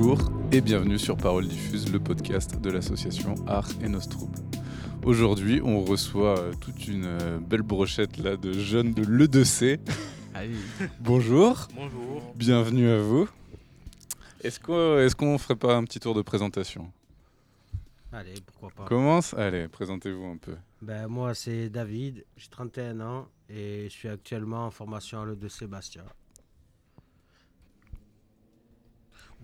Bonjour et bienvenue sur Parole Diffuse, le podcast de l'association Art et Nostrouble. Aujourd'hui, on reçoit euh, toute une euh, belle brochette là de jeunes de l'E2C. Bonjour. Bonjour. Bienvenue à vous. Est-ce qu'on est qu'on ferait pas un petit tour de présentation? Allez, pourquoi pas. Commence Allez, présentez-vous un peu. Ben, moi, c'est David, j'ai 31 ans et je suis actuellement en formation à l'E de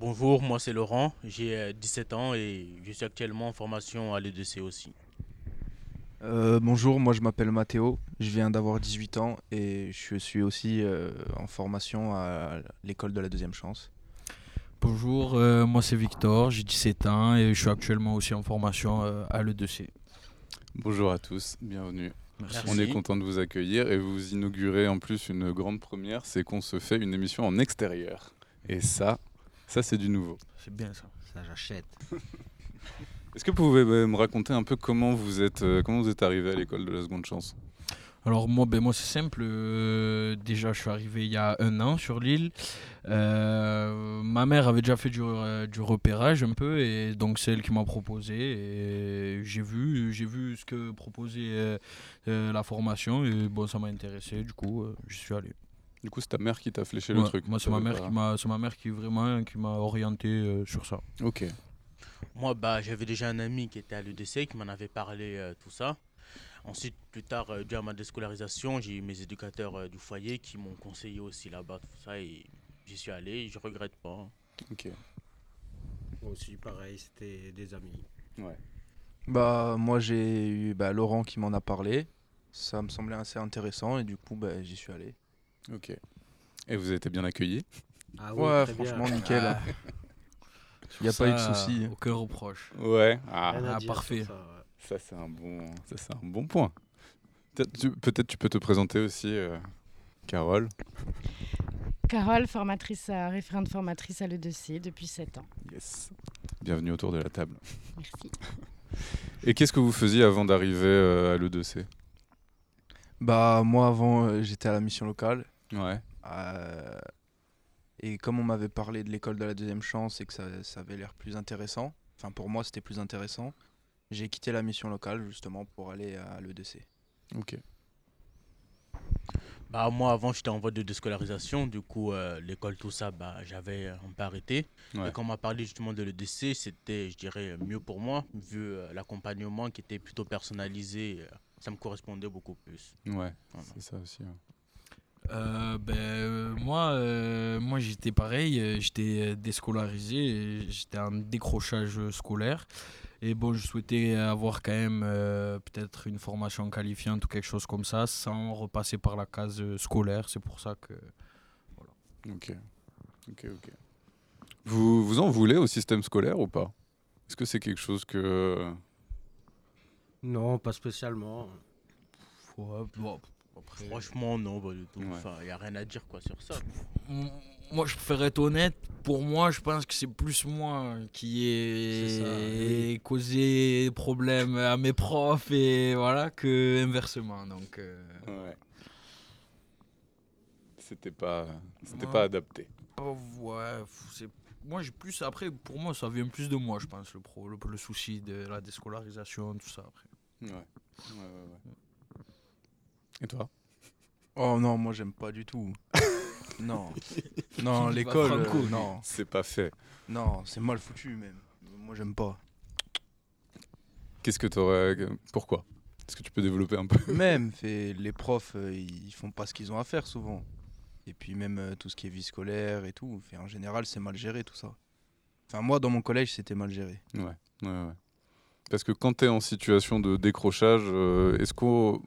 Bonjour, moi c'est Laurent, j'ai euh, 17 ans et je suis actuellement en formation à l'EDC aussi. Euh, bonjour, moi je m'appelle Mathéo, je viens d'avoir 18 ans et je suis aussi euh, en formation à l'école de la deuxième chance. Bonjour, euh, moi c'est Victor, j'ai 17 ans et je suis actuellement aussi en formation euh, à l'E2C. Bonjour à tous, bienvenue. Merci. On est content de vous accueillir et vous inaugurez en plus une grande première, c'est qu'on se fait une émission en extérieur. Et ça, ça c'est du nouveau. C'est bien ça. Ça, j'achète. Est-ce que vous pouvez euh, me raconter un peu comment vous êtes, euh, comment vous êtes arrivé à l'école de la seconde chance? Alors moi, ben, moi c'est simple. euh, déjà, je suis arrivé il y a un an sur l'île. Euh, ma mère avait déjà fait du, du repérage un peu et donc c'est elle qui m'a proposé. Et j'ai vu, j'ai vu ce que proposait euh, la formation et bon, ça m'a intéressé. Du coup, je suis allé. Du coup, c'est ta mère qui t'a fléché le truc. Moi, c'est ma mère pas- qui m'a, c'est ma mère qui vraiment qui m'a orienté euh, sur ça. Ok. Moi bah, j'avais déjà un ami qui était à l'EDC qui m'en avait parlé euh, tout ça. Ensuite, plus tard, euh, dû à ma déscolarisation, j'ai eu mes éducateurs euh, du foyer qui m'ont conseillé aussi là-bas tout ça et j'y suis allé, je regrette pas. hein. Ok. Moi aussi, pareil, c'était des amis. Ouais. Bah moi j'ai eu bah, Laurent qui m'en a parlé, ça me semblait assez intéressant et du coup bah, j'y suis allé. Ok. Et vous avez été bien accueillis? Ah ouais très bien. franchement nickel, Ah. il n'y a pas eu de soucis. Aucun reproche. Ouais. Ah, Ah, dire parfait. ça, ouais. ça c'est un bon, ça c'est un bon point. Peut-être tu, peut-être tu peux te présenter aussi, euh, Carole. Carole, formatrice à, référente formatrice à l'E2C depuis 7 ans. Yes. Bienvenue autour de la table. Merci. Et qu'est-ce que vous faisiez avant d'arriver euh, à l'E2C Bah moi avant euh, j'étais à la mission locale Ouais. euh, et comme on m'avait parlé de l'école de la deuxième chance et que ça, ça avait l'air plus intéressant, enfin pour moi c'était plus intéressant, j'ai quitté la mission locale justement pour aller à l'EDC. Ok. Bah, moi avant j'étais en voie de déscolarisation, du coup euh, l'école tout ça bah, j'avais un peu arrêté. Ouais. Et quand on m'a parlé justement de l'EDC, c'était je dirais mieux pour moi, vu euh, l'accompagnement qui était plutôt personnalisé, euh, ça me correspondait beaucoup plus. Ouais. Voilà. C'est ça aussi. ouais. Euh, ben, euh, moi, euh, moi j'étais pareil, j'étais déscolarisé, j'étais en décrochage scolaire. Et bon, je souhaitais avoir quand même euh, peut-être une formation qualifiante ou quelque chose comme ça, sans repasser par la case scolaire. C'est pour ça que. Ok. Ok. Ok. Vous vous en voulez au système scolaire ou pas? Est-ce que c'est quelque chose que Non, pas spécialement. Ouais, bon, après, Franchement non, pas du tout. Ouais. Enfin, il n'y a rien à dire quoi sur ça. Moi, je préfère être honnête. Pour moi, je pense que c'est plus moi qui ai oui. causé problème à mes profs et voilà que inversement. Donc, euh, Ouais. C'était pas, c'était Ouais. pas adapté. oh, ouais, c'est moi j'ai plus après pour moi ça vient plus de moi je pense le pro le, le souci de la déscolarisation tout ça après. Ouais. Ouais, ouais, ouais. Et toi? Oh non, moi j'aime pas du tout. non. Non, l'école, euh, non. C'est pas fait. Non, c'est mal foutu même. Moi j'aime pas. Qu'est-ce que t'aurais Pourquoi? Est-ce que tu peux développer un peu? Même, fait, les profs, euh, ils font pas ce qu'ils ont à faire souvent. Et puis même euh, tout ce qui est vie scolaire et tout, fait, en général c'est mal géré tout ça. Enfin moi dans mon collège c'était mal géré. Ouais, ouais, ouais. Parce que quand tu es en situation de décrochage, euh, est-ce que vous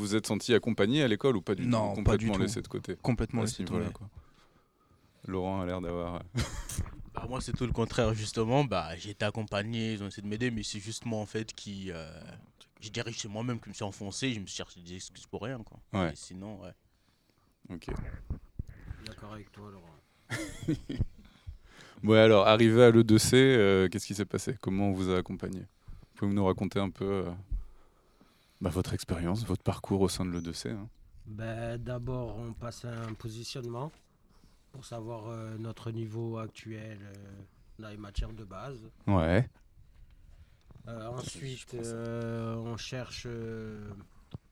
vous êtes senti accompagné à l'école ou pas du Non, tout? pas du Complètement tout. laissé de côté Complètement laissé tomber. quoi. Laurent a l'air d'avoir. euh, Bah, moi, c'est tout le contraire, justement. Bah, j'ai été accompagné, ils ont essayé de m'aider, mais c'est juste moi, en fait, qui. euh, je dirais que c'est moi-même qui me suis enfoncé, je me suis cherché des excuses pour rien, quoi. Ouais. Et sinon, ouais. Ok. D'accord avec toi, Laurent. Ouais, alors, arrivé à l'E2C, euh, qu'est-ce qui s'est passé? Comment on vous a accompagné? Pouvez-vous nous raconter un peu euh, bah, votre expérience, votre parcours au sein de l'E2C hein? Ben, D'abord, on passe un positionnement pour savoir euh, notre niveau actuel, euh, dans les matières de base. Ouais. Euh, ensuite, euh, on cherche, euh,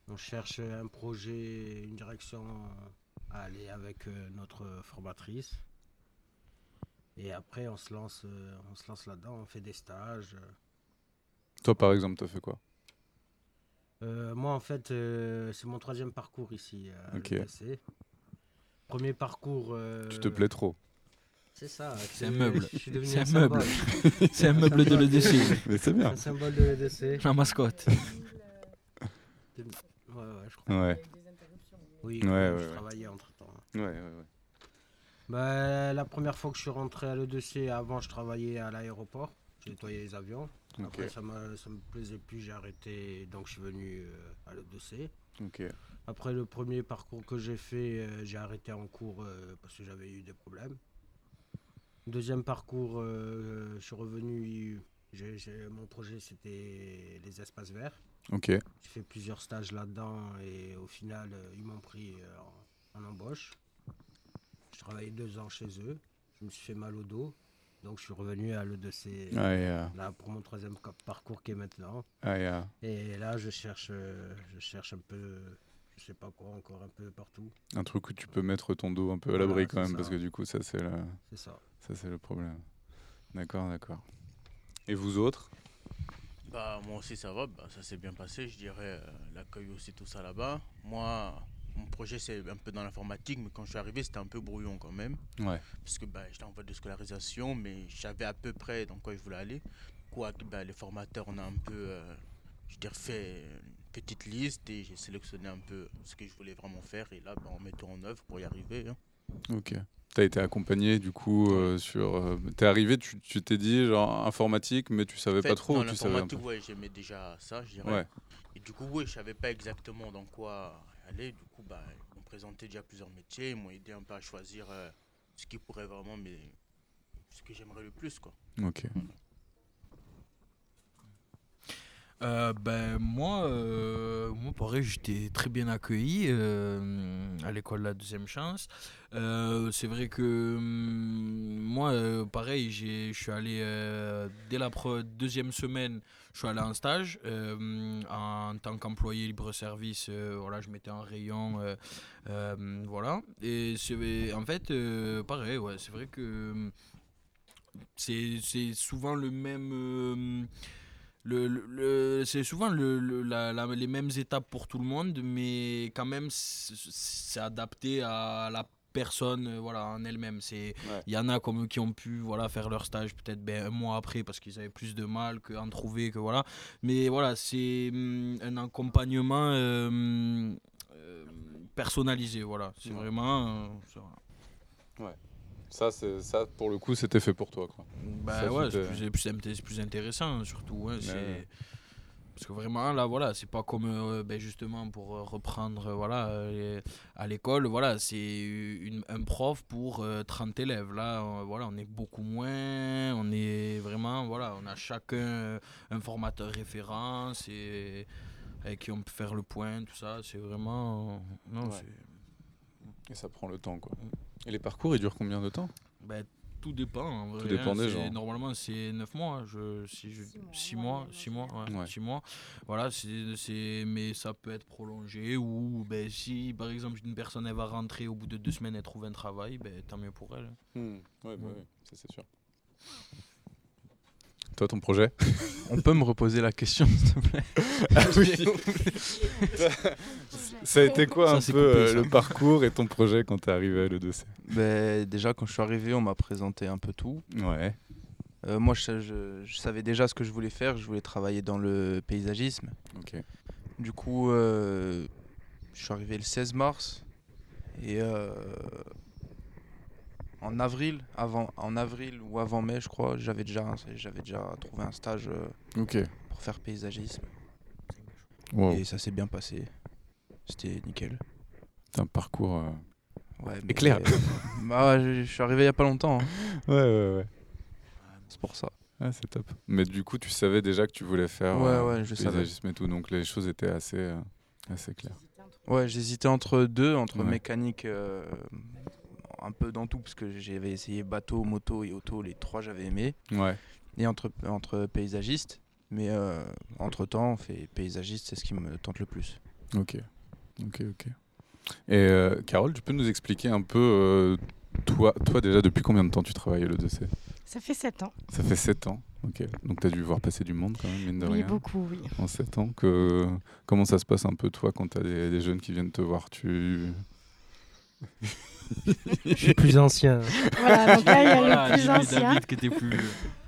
on cherche un projet, une direction à aller avec euh, notre formatrice. Et après, on se lance, euh, on se lance là-dedans, on fait des stages. Toi, par exemple, t'as fait quoi? Euh, moi, en fait, euh, c'est mon troisième parcours ici à Ok. l'EPC. Premier parcours. euh, Tu te plais trop. C'est ça. C'est un meuble. Je suis devenu C'est un un meuble. symbole. C'est un meuble de l'EDC. Mais c'est bien. Un symbole de l'EDC. La mascotte. Ouais, ouais, je crois. Ouais. Oui, Ouais, je ouais, ouais. travaillais entre temps. Ouais, ouais, ouais. Bah, la première fois que je suis rentré à l'EDC, avant je travaillais à l'aéroport, je nettoyais les avions. Après ça, ça me plaisait plus, j'ai arrêté, donc je suis venu euh, à l'EDC. Ok. Après le premier parcours que j'ai fait, euh, j'ai arrêté en cours euh, parce que j'avais eu des problèmes. Deuxième parcours, euh, je suis revenu, j'ai- mon projet c'était les espaces verts. Ok. J'ai fait plusieurs stages là-dedans et au final, ils m'ont pris en, en embauche. Je travaillé deux ans chez eux. Je me suis fait mal au dos. Donc je suis revenu à l'EDC Ah, et, là pour mon troisième parcours qui est maintenant. ah, et, Et là, je cherche, euh, je cherche un peu, je sais pas quoi encore, un peu partout. un truc où tu peux mettre ton dos un peu à Voilà, l'abri quand même, ça. parce que du coup, ça, c'est le, C'est ça. ça, c'est le problème. D'accord, d'accord. Et vous autres? Bah, moi aussi, ça va. Bah, ça s'est bien passé, je dirais. euh, L'accueil aussi, tout ça là-bas. Moi, mon projet, c'est un peu dans l'informatique, mais quand je suis arrivé, c'était un peu brouillon quand même. Ouais. Parce que bah, j'étais en voie de scolarisation, mais je savais à peu près dans quoi je voulais aller. Quoi que bah, les formateurs, on a un peu, euh, je dirais, fait une petite liste et j'ai sélectionné un peu ce que je voulais vraiment faire. Et là, bah, on met tout en œuvre pour y arriver. hein. Ok. T'as été accompagné du coup euh, sur. euh, T'es arrivé, tu tu t'es dit genre informatique, mais tu savais En fait, pas trop. dans ou tu savais un peu l'informatique, ouais, j'aimais déjà ça, je dirais. Ouais. Et du coup, oui, je savais pas exactement dans quoi aller. Du coup, bah, ils m'ont présenté déjà plusieurs métiers, ils m'ont aidé un peu à choisir euh, ce qui pourrait vraiment, mais ce que j'aimerais le plus, quoi. Ok. Euh, ben moi, euh, moi pareil, j'étais très bien accueilli euh, à l'école La Deuxième Chance. Euh, c'est vrai que hum, moi, euh, pareil, j'ai- je suis allé euh, dès la deuxième semaine, je suis allé en stage euh, en tant qu'employé libre-service. euh, voilà, je mettais un rayon, euh, voilà. Et en fait, pareil, ouais, c'est vrai que c'est souvent le même. le, le- c'est souvent la- la- les mêmes étapes pour tout le monde, mais quand même, c'est adapté à la personne euh, voilà, en elle-même. C'est- Ouais. Il y en a comme eux qui ont pu voilà, faire leur stage peut-être ben, un mois après parce qu'ils avaient plus de mal qu'en trouver. Que, voilà. Mais voilà, c'est hum, un accompagnement euh, euh, personnalisé. Voilà. C'est Ouais. vraiment. euh, c'est- voilà. Ça, c'est ça pour le coup, c'était fait pour toi, quoi. Bah Ça, ouais, c'est plus, plus- intéressant surtout. hein, ouais. Parce que vraiment, là, voilà, c'est pas comme euh, ben, justement pour euh, reprendre euh, voilà, euh, à l'école, voilà, c'est une- un prof pour euh, 30 élèves. Là, euh, voilà, on est beaucoup moins, on est vraiment, voilà, on a chacun un formateur référence et avec qui on peut faire le point, tout ça. C'est vraiment. non, Ouais. Et ça prend le temps, quoi. Et les parcours, ils durent combien de temps? Ben, tout dépend. En vrai, dépend hein, des gens. Normalement, c'est 9 mois. Je, si je, Six mois, 6 ouais, mois, 6 mois, ouais, Ouais. six mois. Voilà, c'est, mais ça peut être prolongé ou ben, si par exemple une personne elle va rentrer au bout de deux semaines et trouve un travail, ben, tant mieux pour elle. Ouais, bah Ouais. oui, ça c'est sûr. Toi, ton projet On peut me reposer la question, s'il te plaît Ah Ça a été quoi Ça, un peu coupé, euh, le parcours et ton projet quand t'es arrivé à l'E2C Ben, Déjà, quand je suis arrivé, on m'a présenté un peu tout. Ouais. Euh, moi, je, je- je savais déjà ce que je voulais faire. Je voulais travailler dans le paysagisme. Ok. Du coup, euh, je suis arrivé le 16 mars. Et euh, en avril, avant, en avril ou avant mai, je crois, j'avais déjà, j'avais déjà trouvé un stage euh, pour faire paysagisme. Wow. Et ça s'est bien passé. C'était nickel. C'est un parcours. euh, Ouais, Éclair. bah, ouais, je, je suis arrivé il y a pas longtemps. hein. Ouais, ouais, ouais. C'est pour ça. Ah, c'est top. Mais du coup, tu savais déjà que tu voulais faire Ouais, euh, ouais, je savais. paysagisme et tout, donc les choses étaient assez, euh, assez claires. Ouais, j'hésitais entre deux, entre Ouais. mécanique euh, un peu dans tout, parce que j'avais essayé bateau, moto et auto, les trois j'avais aimé. Ouais. Et entre, entre paysagiste. Mais euh, entre temps, on fait paysagiste, c'est ce qui me tente le plus. Ok. Ok, ok. Et euh, Carole, tu peux nous expliquer un peu, euh, toi, toi déjà, depuis combien de temps tu travailles à l'EDC Ça fait 7 ans. Ça fait 7 ans. Ok. Donc tu as dû voir passer du monde quand même, mine de oui, rien. beaucoup, oui. En 7 ans. Que... Comment ça se passe un peu, toi, quand tu as des, des jeunes qui viennent te voir tu... Je suis plus ancien. Voilà, donc là, il y a Voilà, le plus. David qui était plus.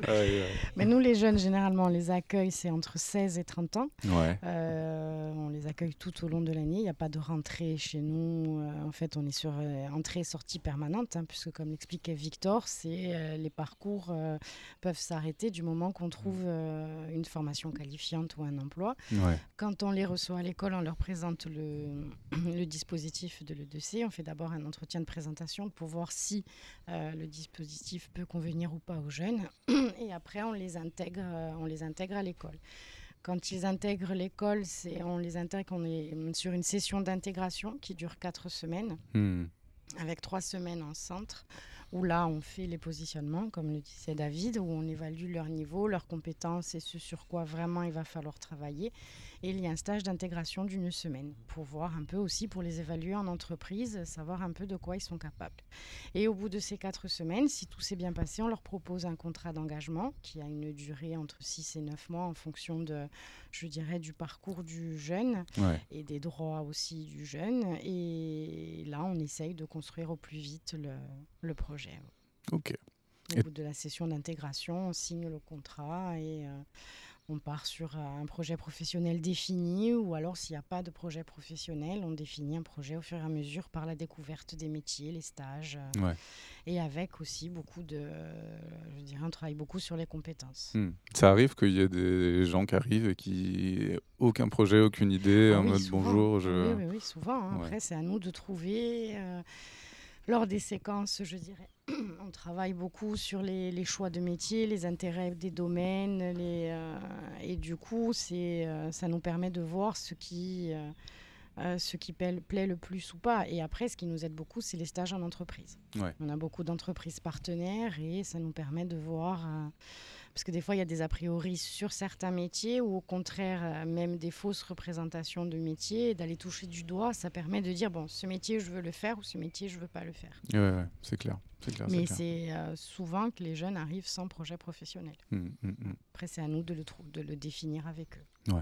Mais nous, les jeunes, généralement, on les accueille, c'est entre 16 et 30 ans. Ouais. Euh, on les accueille tout au long de l'année. Il n'y a pas de rentrée chez nous. Euh, en fait, on est sur euh, entrée et sortie permanente, hein, puisque comme l'expliquait Victor, c'est euh, les parcours euh, peuvent s'arrêter du moment qu'on trouve euh, une formation qualifiante ou un emploi. Ouais. Quand on les reçoit à l'école, on leur présente le, le dispositif de l'EDC. On fait d'abord un entretien de présentation pour voir si euh, le dispositif peut convenir ou pas aux jeunes. Et après, on les intègre, euh, on les intègre à l'école. Quand ils intègrent l'école, c'est, on les intègre, on est sur une session d'intégration qui dure quatre semaines, Hmm. avec trois semaines en centre, où là, on fait les positionnements, comme le disait David, où on évalue leur niveau, leurs compétences et ce sur quoi vraiment il va falloir travailler. Et il y a un stage d'intégration d'une semaine pour voir un peu aussi, pour les évaluer en entreprise, savoir un peu de quoi ils sont capables. Et au bout de ces quatre semaines, si tout s'est bien passé, on leur propose un contrat d'engagement qui a une durée entre 6 et 9 mois en fonction de, je dirais, du parcours du jeune Ouais. et des droits aussi du jeune. Et là, on essaye de construire au plus vite le, le projet. Ok. Au Et- bout de la session d'intégration, on signe le contrat et euh, on part sur euh, un projet professionnel défini ou alors s'il n'y a pas de projet professionnel, on définit un projet au fur et à mesure par la découverte des métiers, les stages euh, Ouais. et avec aussi beaucoup de, je dirais, on travaille beaucoup sur les compétences. Hmm. Ça arrive qu'il y ait des gens qui arrivent et qui aucun projet, aucune idée, Ah en oui, mode souvent. bonjour, je. Oui, oui, oui, souvent. hein. Ouais. Après, c'est à nous de trouver. euh, lors des séquences, je dirais, on travaille beaucoup sur les, les choix de métiers, les intérêts des domaines, les, euh, et du coup, c'est, euh, ça nous permet de voir ce qui, euh, euh, ce qui plaît, plaît le plus ou pas. Et après, ce qui nous aide beaucoup, c'est les stages en entreprise. Ouais. On a beaucoup d'entreprises partenaires et ça nous permet de voir. Parce que des fois, il y a des a priori sur certains métiers ou au contraire, euh, même des fausses représentations de métiers. D'aller toucher du doigt, ça permet de dire bon, ce métier, je veux le faire ou ce métier, je veux pas le faire. Ouais, ouais, c'est clair. C'est clair. Mais c'est euh, souvent que les jeunes arrivent sans projet professionnel. Hmm, hmm, hmm. Après, c'est à nous de le, de le définir avec eux.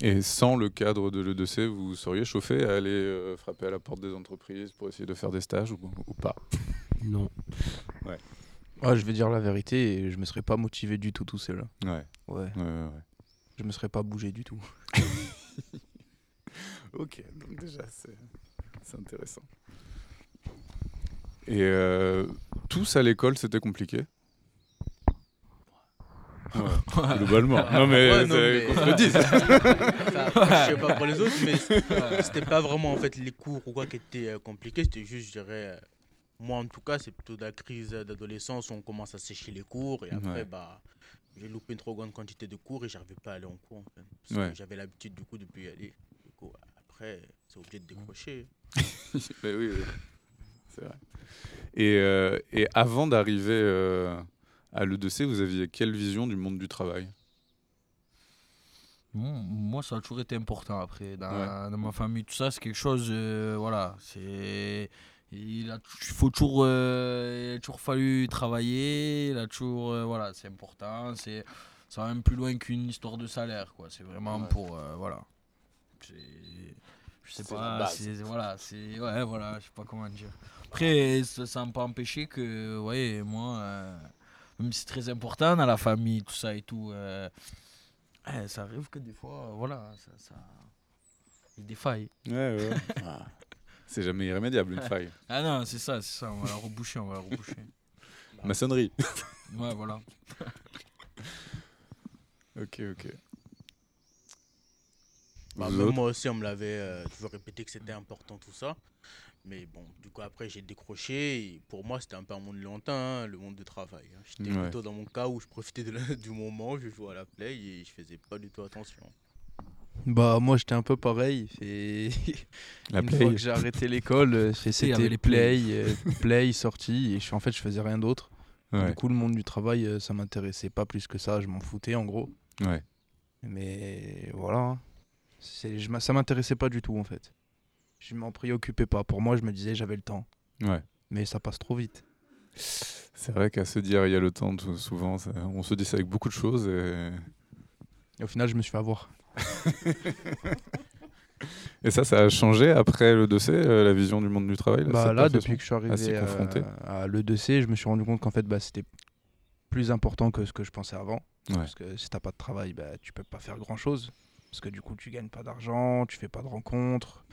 Et sans le cadre de l'EDC, vous seriez chauffé à aller euh, frapper à la porte des entreprises pour essayer de faire des stages ou, ou pas? Non. Ah, je vais dire la vérité, et je me serais pas motivé du tout tout seul. Ouais. Ouais. ouais, ouais, ouais. Je me serais pas bougé du tout. Ok, donc déjà, c'est intéressant. Et euh, tous à l'école, c'était compliqué? Ouais, globalement. Non, mais Ouais, non, mais- qu'on se le dise. Enfin, je sais pas pour les autres, mais c'était pas vraiment en fait les cours ou quoi qui étaient euh, compliqués. C'était juste, je dirais, euh, moi en tout cas, c'est plutôt de la crise d'adolescence où on commence à sécher les cours et après, Ouais. bah, j'ai loupé une trop grande quantité de cours et j'arrivais pas à aller en cours. En fait, parce Ouais. que j'avais l'habitude du coup de plus y aller. Du coup, après, c'est obligé de décrocher. Mais oui, oui. c'est vrai. Et, euh, et avant d'arriver euh, à l'EDC, vous aviez quelle vision du monde du travail? Moi, ça a toujours été important après. Dans, Ouais. dans ma famille, tout ça, c'est quelque chose. euh, voilà. C'est. Il a il faut toujours, euh, il a toujours fallu travailler. Il a toujours. euh, voilà, c'est important. C'est, ça va même plus loin qu'une histoire de salaire, quoi. C'est vraiment Ouais. pour. euh, voilà. Je sais pas. C'est, voilà, c'est. Ouais, voilà, je sais pas comment dire. Après, ça n'a pas empêché que, ouais, moi. euh, même si c'est très important dans la famille, tout ça et tout. euh, eh, ça arrive que des fois, euh, voilà, ça, ça... il y a des failles. Ouais, ouais. C'est jamais irrémédiable, une faille. Ah non, c'est ça, c'est ça, on va la reboucher, on va la reboucher. Maçonnerie. Ouais, voilà. Ok, ok. Bah, moi aussi, on me l'avait euh, toujours répété que c'était important tout ça. Mais bon, du coup, après, j'ai décroché. Et pour moi, c'était un peu un monde lointain, hein, le monde du travail. hein. J'étais Ouais. plutôt dans mon cas où je profitais de la- du moment, je jouais à la play et je faisais pas du tout attention. Bah moi j'étais un peu pareil. Et La une play. fois que j'ai arrêté l'école, euh, c'était les play, euh, play, sortie. Et je, en fait je faisais rien d'autre. Ouais. Du coup le monde du travail euh, ça m'intéressait pas plus que ça. Je m'en foutais en gros. Ouais. Mais voilà. hein. Je, ça m'intéressait pas du tout en fait. Je m'en préoccupais pas. Pour moi je me disais j'avais le temps. Ouais. Mais ça passe trop vite. C'est vrai qu'à se dire il y a le temps, tout- souvent, ça- on se dit ça avec beaucoup de choses. Et, Et au final je me suis fait avoir. Et ça, ça a changé après le dossier, euh, la vision du monde du travail Bah là, depuis que je suis à arrivé euh, à l'E2C, je me suis rendu compte qu'en fait, bah, c'était plus important que ce que je pensais avant. Ouais. Parce que si t'as pas de travail, bah, tu peux pas faire grand chose. Parce que du coup, tu gagnes pas d'argent, tu fais pas de rencontres,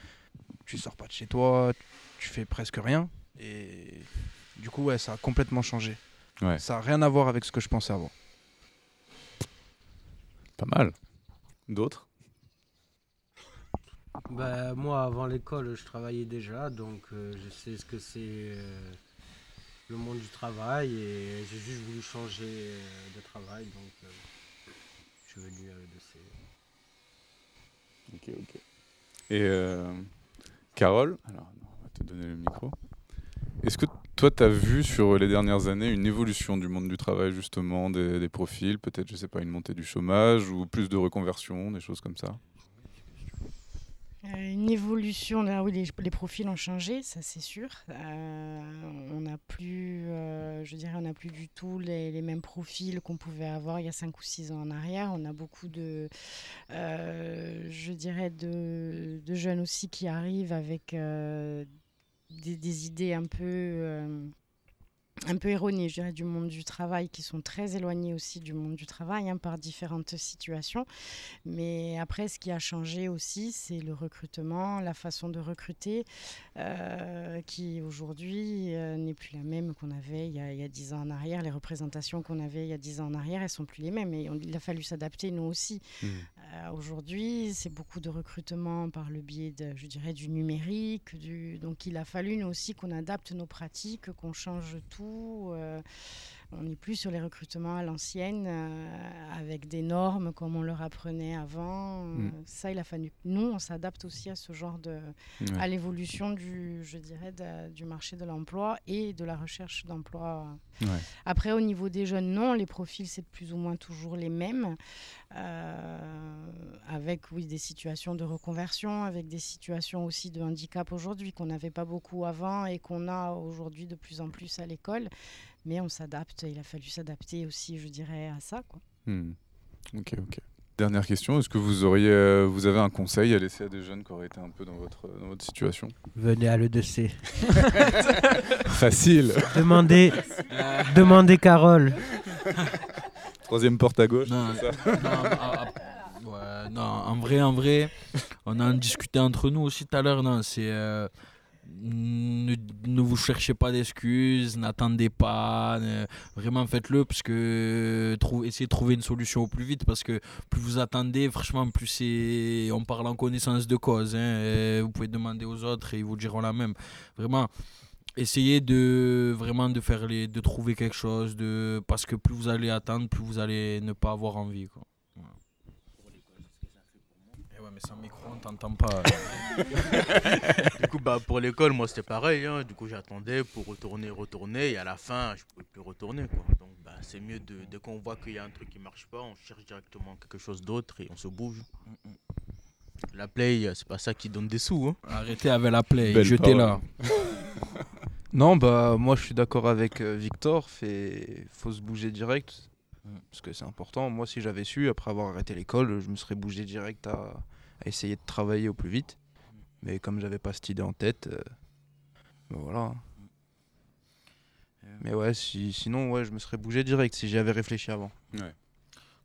tu sors pas de chez toi, tu fais presque rien. Et du coup, ouais, ça a complètement changé. Ouais. Ça a rien à voir avec ce que je pensais avant. Pas mal. D'autres Bah, moi, avant l'école, je travaillais déjà, donc euh, je sais ce que c'est euh, le monde du travail et j'ai juste voulu changer euh, de travail, donc je suis venu à l'EDC. Ok, ok. Et Carole, alors on va te donner le micro. Est-ce que toi, tu as vu sur les dernières années une évolution du monde du travail, justement, des, profils Peut-être, je sais pas, une montée du chômage ou plus de reconversion, des choses comme ça? Euh, Une évolution, ah oui, les, profils ont changé, ça c'est sûr. Euh, on n'a plus, euh, je dirais, on n'a plus du tout les, mêmes profils qu'on pouvait avoir il y a 5 ou 6 ans en arrière. On a beaucoup de, je dirais, de, jeunes aussi qui arrivent avec des, des idées un peu, euh, un peu erronées, je dirais, du monde du travail, qui sont très éloignées aussi du monde du travail hein, par différentes situations. Mais après, ce qui a changé aussi, c'est le recrutement, la façon de recruter, euh, qui aujourd'hui euh, n'est plus la même qu'on avait il y, a, il y a 10 ans en arrière. Les représentations qu'on avait il y a 10 ans en arrière, elles sont plus les mêmes. Et on- il a fallu s'adapter, nous aussi. Euh, Aujourd'hui, c'est beaucoup de recrutement par le biais, de, je dirais, du numérique. Du... Donc, il a fallu, nous aussi, qu'on adapte nos pratiques, qu'on change tout. Euh, on n'est plus sur les recrutements à l'ancienne, euh, avec des normes comme on leur apprenait avant. Mm. Ça, il a fallu nous, on s'adapte aussi à ce genre de... Ouais. à l'évolution du, je dirais, de- du marché de l'emploi et de la recherche d'emploi. Ouais. Après, au niveau des jeunes, non, les profils, c'est plus ou moins toujours les mêmes, euh, avec, oui, des situations de reconversion, avec des situations aussi de handicap aujourd'hui qu'on n'avait pas beaucoup avant et qu'on a aujourd'hui de plus en plus à l'école. Mais on s'adapte, il a fallu s'adapter aussi, je dirais, à ça. Quoi. Hmm. Ok, ok. Dernière question, est-ce que vous auriez, euh, vous avez un conseil à laisser à des jeunes qui auraient été un peu dans votre, dans votre situation? Venez à l'EDC. Facile Demandez, demandez Carole. Troisième porte à gauche, Non, c'est ça? non, ah, ah, ouais, non, en vrai, en vrai, on en discutait entre nous aussi tout à l'heure. Non, c'est euh, ne, ne vous cherchez pas d'excuses, n'attendez pas, vraiment faites-le parce que essayez de trouver une solution au plus vite parce que plus vous attendez, franchement, plus c'est, on parle en connaissance de cause. hein, vous pouvez demander aux autres et ils vous diront la même. Vraiment. Essayez de vraiment de faire les de trouver quelque chose de parce que plus vous allez attendre plus vous allez ne pas avoir envie quoi. Voilà. Eh ouais mais sans micro on t'entend pas. Du coup, bah, pour l'école, moi, c'était pareil. hein. Du coup, j'attendais pour retourner, retourner. Et à la fin, je pouvais plus retourner. Quoi. Donc, bah, c'est mieux de, dès qu'on voit qu'il y a un truc qui marche pas, on cherche directement quelque chose d'autre et on se bouge. La play, c'est pas ça qui donne des sous. hein. Arrêtez avec la play, Belle jetez là. Non, bah moi je suis d'accord avec euh, Victor, fait faut se bouger direct Mm. parce que c'est important. Moi si j'avais su après avoir arrêté l'école, je me serais bougé direct à, à essayer de travailler au plus vite. Mais comme j'avais pas cette idée en tête, euh, bah voilà. Mais ouais, si, sinon ouais, je me serais bougé direct si j'y avais réfléchi avant.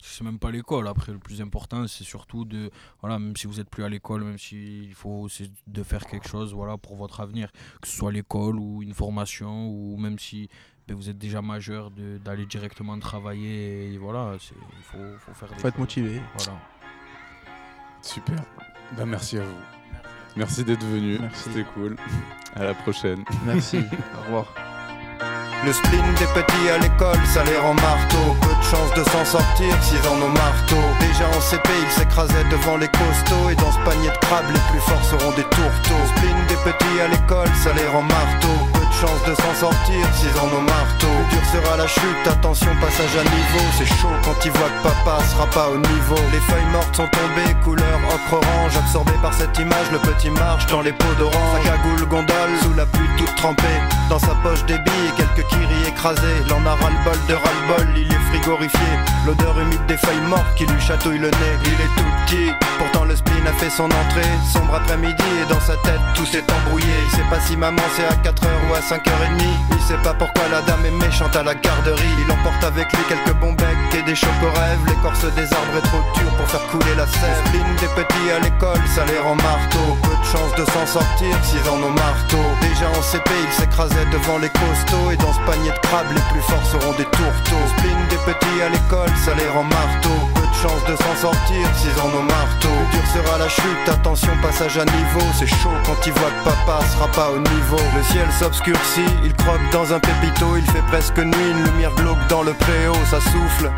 C'est même pas l'école après le plus important c'est surtout de voilà même si vous êtes plus à l'école même s'il faut c'est de faire quelque chose voilà pour votre avenir que ce soit l'école ou une formation ou même si ben, vous êtes déjà majeur de- d'aller directement travailler et voilà c'est il faut, faut faire des Faut être choses. motivé. voilà Super. Bah, merci à vous. Merci d'être venu. Merci. C'était cool. À la prochaine. Merci. Au revoir. Le spleen des petits à l'école, ça les rend marteau. Peu de chance de s'en sortir s'ils en ont marteau. Déjà en CP, ils s'écrasaient devant les costauds. Et dans ce panier de crabes, les plus forts seront des tourteaux. Le spleen des petits à l'école, ça les rend marteau. Chance de s'en sortir s'ils en ont marteau. Plus dur sera la chute, attention, passage à niveau. C'est chaud quand ils voient que papa sera pas au niveau. Les feuilles mortes sont tombées, couleur ocre-orange. Absorbé par cette image, le petit marche dans les pots d'orange. Cagoule gondole, sous la pluie toute trempée. Dans sa poche des billes, quelques kiris écrasés. L'en a ras-le-bol de ras-le-bol, il est frigorifié. L'odeur humide des feuilles mortes qui lui chatouille le nez. Il est tout petit, pourtant le spleen a fait son entrée. Sombre après-midi et dans sa tête tout s'est embrouillé. Il sait pas si maman c'est à 4h ou à 5h30. Il sait pas pourquoi la dame est méchante à la garderie. Il emporte avec lui quelques bons becs et des chocorèves. L'écorce des arbres est trop dure pour faire couler la sève. Spleen des petits à l'école, ça les rend marteau. Peu de chance de s'en sortir s'ils en ont marteau. Déjà en CP, ils devant les costauds. Et dans ce panier de crabes, les plus forts seront des tourteaux. Spleen des petits à l'école, ça les rend marteau. Peu de chance de s'en sortir s'ils en ont marteau. Plus dur sera la chute, attention, passage à niveau. C'est chaud quand ils voient que papa sera pas au niveau. Le ciel s'obscurcit, il croque dans un pépito. Il fait presque nuit, une lumière glauque dans le préau, ça souffle.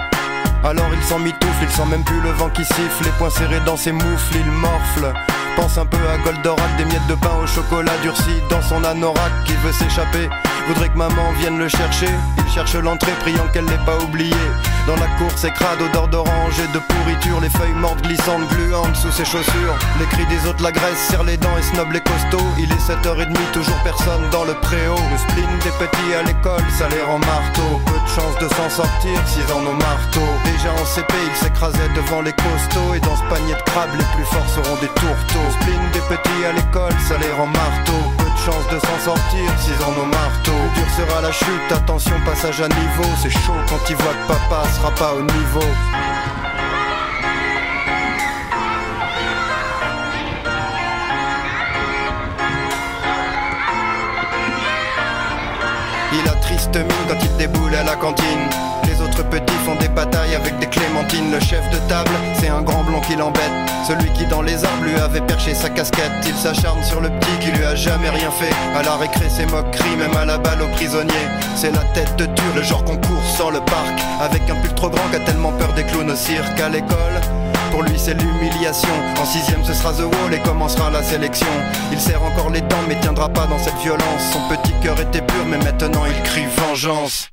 Alors il s'en mitoufle, il sent même plus le vent qui siffle, les poings serrés dans ses moufles, il morfle. Pense un peu à Goldorak, des miettes de pain au chocolat durci dans son anorak qui veut s'échapper. Voudrait que maman vienne le chercher. Il cherche l'entrée, priant qu'elle l'ait pas oublié. Dans la cour, c'est odeur d'orange et de pourriture. Les feuilles mortes glissantes, gluantes sous ses chaussures. Les cris des autres l'agressent, serre les dents et snob les costauds. Il est 7h30, toujours personne dans le préau. Le spleen des petits à l'école, ça les rend marteau. Peu de chance de s'en sortir s'ils en ont marteau. Déjà en CP, ils s'écrasaient devant les costauds. Et dans ce panier de crabes, les plus forts seront des tourteaux. Le des petits à l'école, ça les rend marteau. Chance de s'en sortir s'ils en ont marteau. Dur sera la chute, attention, passage à niveau. C'est chaud quand ils voient que papa sera pas au niveau. Il a triste mine quand il déboule à la cantine. Les autres petits font des batailles avec des clémentines. Le chef de table, c'est un grand blond qui l'embête. Celui qui dans les arbres lui avait perché sa casquette. Il s'acharne sur le petit qui lui a jamais rien fait. À la récré, ses moqueries, même à la balle aux prisonniers. C'est la tête de dur, le genre qu'on court sans le parc. Avec un pull trop grand qu'a tellement peur des clowns au cirque à l'école. Pour lui c'est l'humiliation En sixième ce sera The Wall et commencera la sélection Il serre encore les dents mais tiendra pas dans cette violence Son petit cœur était pur mais maintenant il crie vengeance